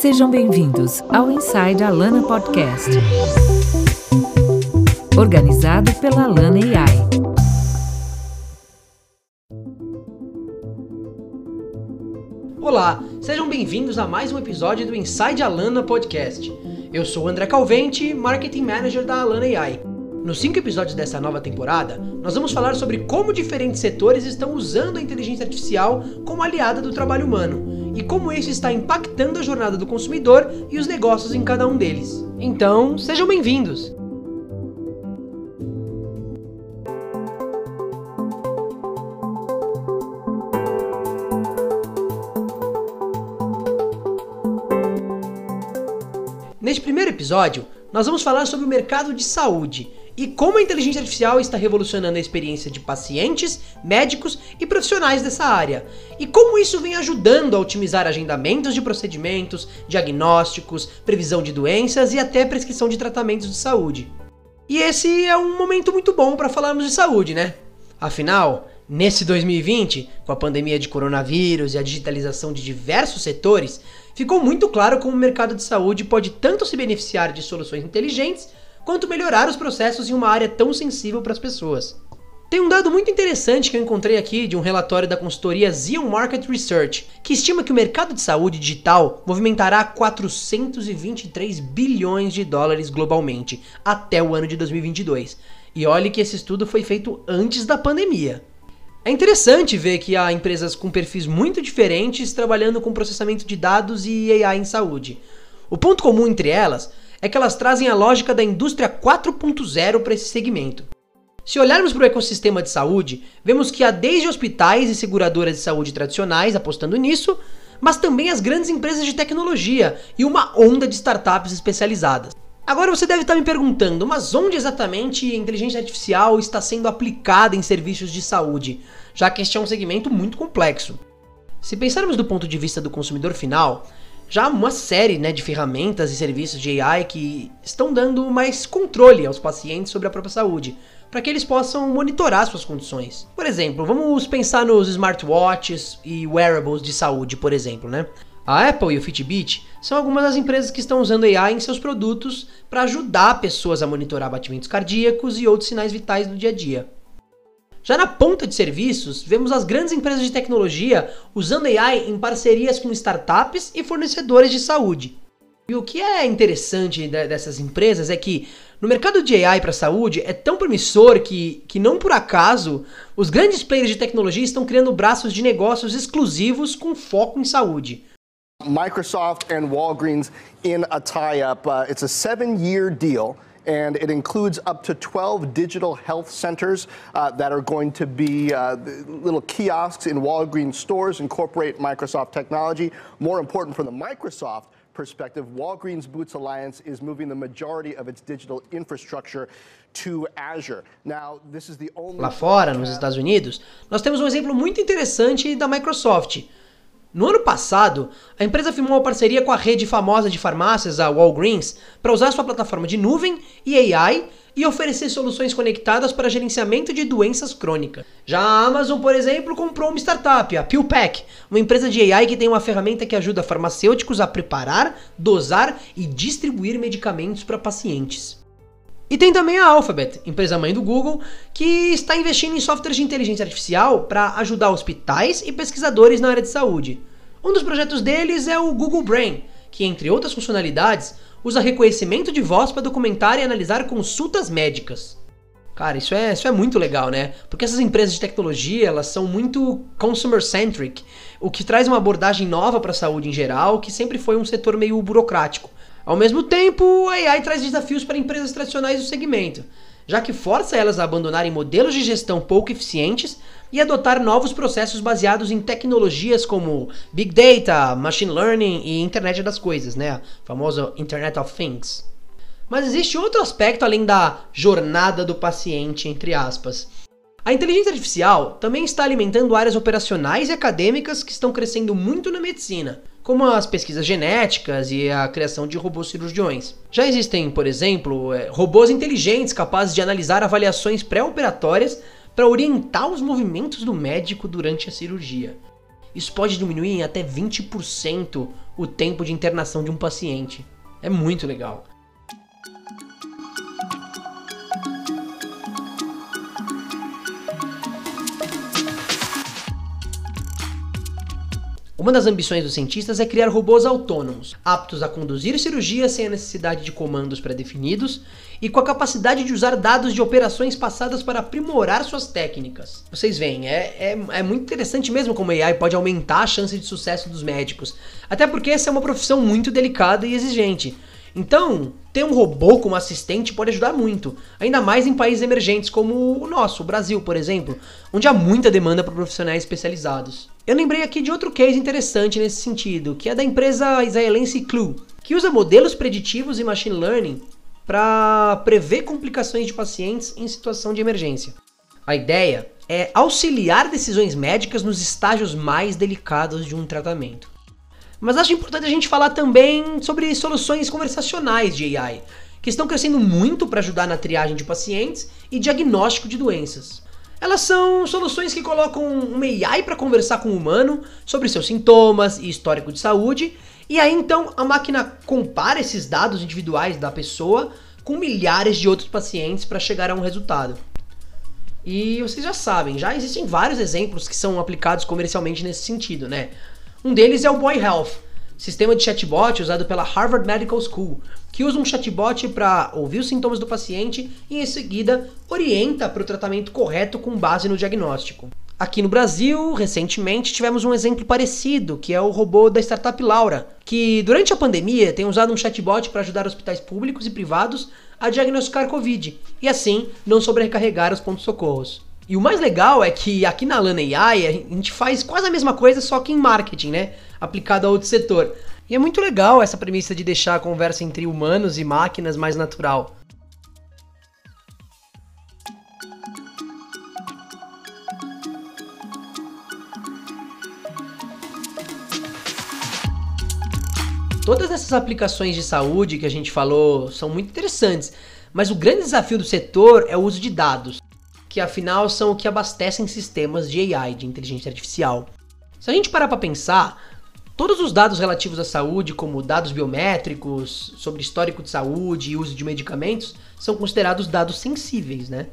Sejam bem-vindos ao Inside Alana Podcast. Organizado pela Alana AI. Olá, sejam bem-vindos a mais um episódio do Inside Alana Podcast. Eu sou André Calvente, Marketing Manager da Alana AI. Nos cinco episódios dessa nova temporada, nós vamos falar sobre como diferentes setores estão usando a inteligência artificial como aliada do trabalho humano e como isso está impactando a jornada do consumidor e os negócios em cada um deles. Então, sejam bem-vindos! Neste primeiro episódio, nós vamos falar sobre o mercado de saúde e como a inteligência artificial está revolucionando a experiência de pacientes, médicos e profissionais dessa área, e como isso vem ajudando a otimizar agendamentos de procedimentos, diagnósticos, previsão de doenças e até prescrição de tratamentos de saúde. E esse é um momento muito bom para falarmos de saúde, né? Afinal, nesse 2020, com a pandemia de coronavírus e a digitalização de diversos setores, ficou muito claro como o mercado de saúde pode tanto se beneficiar de soluções inteligentes quanto melhorar os processos em uma área tão sensível para as pessoas. Tem um dado muito interessante que eu encontrei aqui de um relatório da consultoria Zion Market Research, que estima que o mercado de saúde digital movimentará 423 bilhões de dólares globalmente até o ano de 2022. E olhe que esse estudo foi feito antes da pandemia. É interessante ver que há empresas com perfis muito diferentes trabalhando com processamento de dados e AI em saúde. O ponto comum entre elas é que elas trazem a lógica da indústria 4.0 para esse segmento. Se olharmos para o ecossistema de saúde, vemos que há desde hospitais e seguradoras de saúde tradicionais apostando nisso, mas também as grandes empresas de tecnologia e uma onda de startups especializadas. Agora você deve estar me perguntando, mas onde exatamente a inteligência artificial está sendo aplicada em serviços de saúde, já que este é um segmento muito complexo? Se pensarmos do ponto de vista do consumidor final, já uma série né, de ferramentas e serviços de AI que estão dando mais controle aos pacientes sobre a própria saúde, para que eles possam monitorar suas condições. Por exemplo, vamos pensar nos smartwatches e wearables de saúde, por exemplo, né? A Apple e o Fitbit são algumas das empresas que estão usando AI em seus produtos para ajudar pessoas a monitorar batimentos cardíacos e outros sinais vitais do dia a dia. Já na ponta de serviços, vemos as grandes empresas de tecnologia usando AI em parcerias com startups e fornecedores de saúde. E o que é interessante dessas empresas é que no mercado de AI para saúde é tão promissor que, que não por acaso os grandes players de tecnologia estão criando braços de negócios exclusivos com foco em saúde. Microsoft and Walgreens in a tie-up. Uh, it's a seven-year deal. And it includes up to 12 digital health centers uh, that are going to be uh, little kiosks in Walgreens stores, incorporate Microsoft technology. More important from the Microsoft perspective, Walgreens Boots Alliance is moving the majority of its digital infrastructure to Azure. Now, this is the only Lá fora, nos Estados Unidos, nós temos um exemplo muito interessante da Microsoft. No ano passado, a empresa firmou uma parceria com a rede famosa de farmácias, a Walgreens, para usar sua plataforma de nuvem e AI e oferecer soluções conectadas para gerenciamento de doenças crônicas. Já a Amazon, por exemplo, comprou uma startup, a PillPack, uma empresa de AI que tem uma ferramenta que ajuda farmacêuticos a preparar, dosar e distribuir medicamentos para pacientes. E tem também a Alphabet, empresa mãe do Google, que está investindo em softwares de inteligência artificial para ajudar hospitais e pesquisadores na área de saúde. Um dos projetos deles é o Google Brain, que, entre outras funcionalidades, usa reconhecimento de voz para documentar e analisar consultas médicas. Cara, isso é, isso é muito legal, né? Porque essas empresas de tecnologia, elas são muito consumer-centric, o que traz uma abordagem nova para a saúde em geral, que sempre foi um setor meio burocrático. Ao mesmo tempo, a AI traz desafios para empresas tradicionais do segmento, já que força elas a abandonarem modelos de gestão pouco eficientes e adotar novos processos baseados em tecnologias como Big Data, Machine Learning e Internet das Coisas, né? A famosa Internet of Things. Mas existe outro aspecto além da jornada do paciente, entre aspas. A inteligência artificial também está alimentando áreas operacionais e acadêmicas que estão crescendo muito na medicina, como as pesquisas genéticas e a criação de robôs cirurgiões. Já existem, por exemplo, é, robôs inteligentes capazes de analisar avaliações pré-operatórias para orientar os movimentos do médico durante a cirurgia. Isso pode diminuir em até 20% o tempo de internação de um paciente. É muito legal. Uma das ambições dos cientistas é criar robôs autônomos, aptos a conduzir cirurgias sem a necessidade de comandos pré-definidos e com a capacidade de usar dados de operações passadas para aprimorar suas técnicas. Vocês veem, é, é, é muito interessante mesmo como a AI pode aumentar a chance de sucesso dos médicos, até porque essa é uma profissão muito delicada e exigente. Então, ter um robô como assistente pode ajudar muito, ainda mais em países emergentes como o nosso, o Brasil, por exemplo, onde há muita demanda por profissionais especializados. Eu lembrei aqui de outro case interessante nesse sentido, que é da empresa israelense Clue, que usa modelos preditivos e machine learning para prever complicações de pacientes em situação de emergência. A ideia é auxiliar decisões médicas nos estágios mais delicados de um tratamento. Mas acho importante a gente falar também sobre soluções conversacionais de AI, que estão crescendo muito para ajudar na triagem de pacientes e diagnóstico de doenças. Elas são soluções que colocam uma AI para conversar com o humano sobre seus sintomas e histórico de saúde, e aí então a máquina compara esses dados individuais da pessoa com milhares de outros pacientes para chegar a um resultado. E vocês já sabem, já existem vários exemplos que são aplicados comercialmente nesse sentido, né? Um deles é o Boy Health, sistema de chatbot usado pela Harvard Medical School, que usa um chatbot para ouvir os sintomas do paciente e em seguida orienta para o tratamento correto com base no diagnóstico. Aqui no Brasil, recentemente, tivemos um exemplo parecido, que é o robô da startup Laura, que durante a pandemia tem usado um chatbot para ajudar hospitais públicos e privados a diagnosticar Covid e assim não sobrecarregar os pontos-socorros. E o mais legal é que aqui na Lana AI a gente faz quase a mesma coisa, só que em marketing, né? Aplicado a outro setor. E é muito legal essa premissa de deixar a conversa entre humanos e máquinas mais natural. Todas essas aplicações de saúde que a gente falou são muito interessantes, mas o grande desafio do setor é o uso de dados que afinal são o que abastecem sistemas de AI, de inteligência artificial. Se a gente parar para pensar, todos os dados relativos à saúde, como dados biométricos, sobre histórico de saúde e uso de medicamentos, são considerados dados sensíveis, né?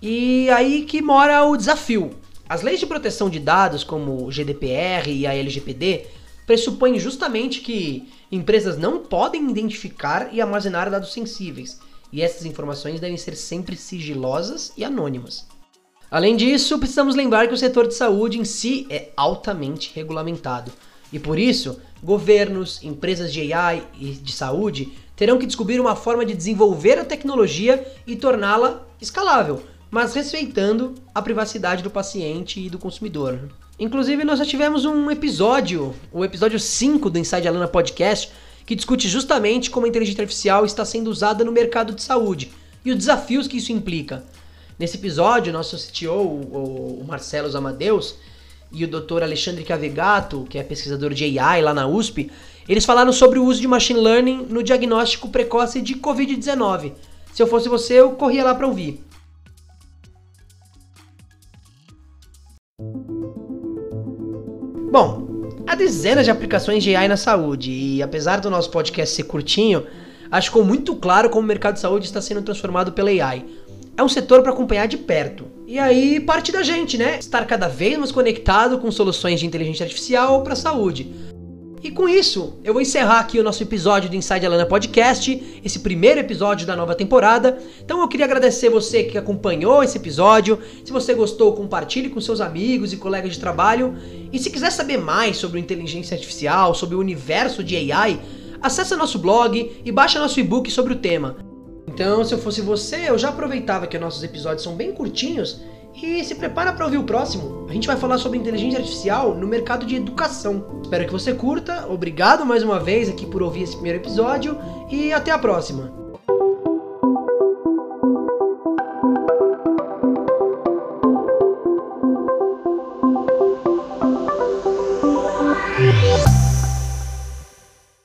E aí que mora o desafio. As leis de proteção de dados, como o GDPR e a LGPD, pressupõem justamente que empresas não podem identificar e armazenar dados sensíveis e essas informações devem ser sempre sigilosas e anônimas. Além disso, precisamos lembrar que o setor de saúde em si é altamente regulamentado. E por isso, governos, empresas de AI e de saúde terão que descobrir uma forma de desenvolver a tecnologia e torná-la escalável, mas respeitando a privacidade do paciente e do consumidor. Inclusive, nós já tivemos um episódio, o episódio 5 do Inside Alana Podcast, que discute justamente como a inteligência artificial está sendo usada no mercado de saúde e os desafios que isso implica. Nesse episódio, nosso CTO, o Marcelo Amadeus, e o Dr. Alexandre Cavegato, que é pesquisador de AI lá na USP, eles falaram sobre o uso de machine learning no diagnóstico precoce de COVID-19. Se eu fosse você, eu corria lá para ouvir. Bom, Há dezenas de aplicações de AI na saúde e apesar do nosso podcast ser curtinho, acho que ficou muito claro como o mercado de saúde está sendo transformado pela AI. É um setor para acompanhar de perto. E aí parte da gente, né? Estar cada vez mais conectado com soluções de inteligência artificial para a saúde. E com isso, eu vou encerrar aqui o nosso episódio do Inside Alana Podcast, esse primeiro episódio da nova temporada. Então eu queria agradecer você que acompanhou esse episódio. Se você gostou, compartilhe com seus amigos e colegas de trabalho. E se quiser saber mais sobre inteligência artificial, sobre o universo de AI, acesse nosso blog e baixe nosso e-book sobre o tema. Então, se eu fosse você, eu já aproveitava que nossos episódios são bem curtinhos e se prepara para ouvir o próximo. A gente vai falar sobre inteligência artificial no mercado de educação. Espero que você curta. Obrigado mais uma vez aqui por ouvir esse primeiro episódio e até a próxima.